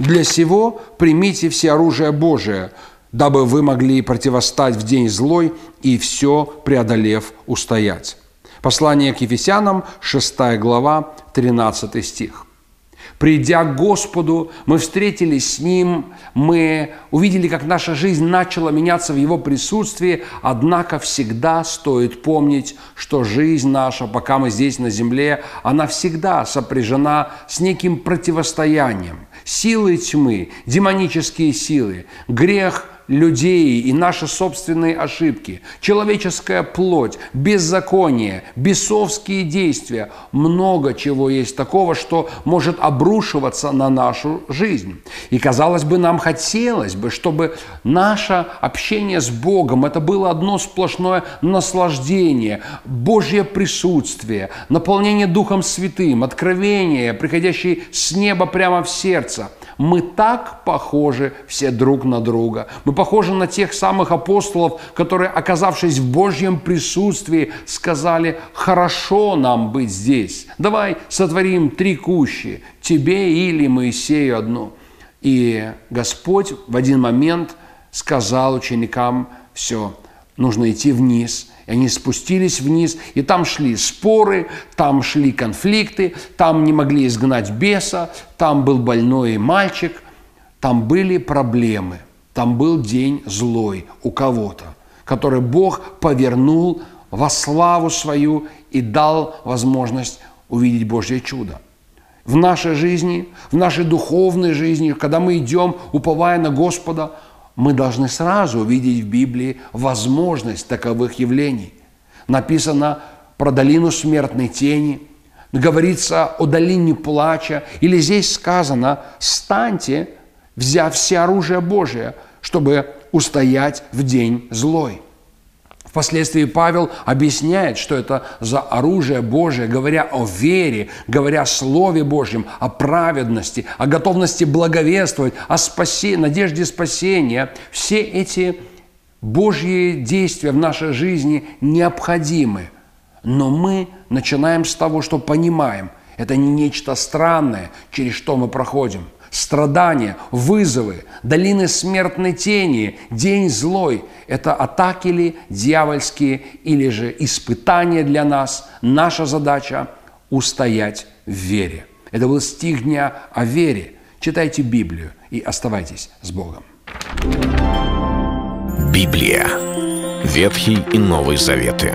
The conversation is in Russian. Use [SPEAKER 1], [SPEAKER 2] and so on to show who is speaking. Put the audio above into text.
[SPEAKER 1] Для сего примите все оружие Божие, дабы вы могли противостать в день злой и все преодолев устоять. Послание к Ефесянам, 6 глава, 13 стих. Придя к Господу, мы встретились с Ним, мы увидели, как наша жизнь начала меняться в Его присутствии, однако всегда стоит помнить, что жизнь наша, пока мы здесь на земле, она всегда сопряжена с неким противостоянием. Силы тьмы, демонические силы, грех – людей и наши собственные ошибки, человеческая плоть, беззаконие, бесовские действия, много чего есть такого, что может обрушиваться на нашу жизнь. И, казалось бы, нам хотелось бы, чтобы наше общение с Богом, это было одно сплошное наслаждение, Божье присутствие, наполнение Духом Святым, откровение, приходящее с неба прямо в сердце – мы так похожи все друг на друга. Мы похожи на тех самых апостолов, которые, оказавшись в Божьем присутствии, сказали, хорошо нам быть здесь. Давай сотворим три кущи, тебе или Моисею одну. И Господь в один момент сказал ученикам, все, нужно идти вниз – они спустились вниз, и там шли споры, там шли конфликты, там не могли изгнать беса, там был больной мальчик, там были проблемы, там был день злой у кого-то, который Бог повернул во славу свою и дал возможность увидеть Божье чудо. В нашей жизни, в нашей духовной жизни, когда мы идем, уповая на Господа – мы должны сразу увидеть в Библии возможность таковых явлений. Написано про долину смертной тени, говорится о долине плача, или здесь сказано «станьте, взяв все оружие Божие, чтобы устоять в день злой». Впоследствии Павел объясняет, что это за оружие Божие, говоря о вере, говоря о Слове Божьем, о праведности, о готовности благовествовать, о спасе, надежде спасения. Все эти Божьи действия в нашей жизни необходимы. Но мы начинаем с того, что понимаем, это не нечто странное, через что мы проходим – страдания, вызовы, долины смертной тени, день злой – это атаки ли дьявольские или же испытания для нас. Наша задача – устоять в вере. Это был стих дня о вере. Читайте Библию и оставайтесь с Богом.
[SPEAKER 2] Библия. Ветхий и Новый Заветы.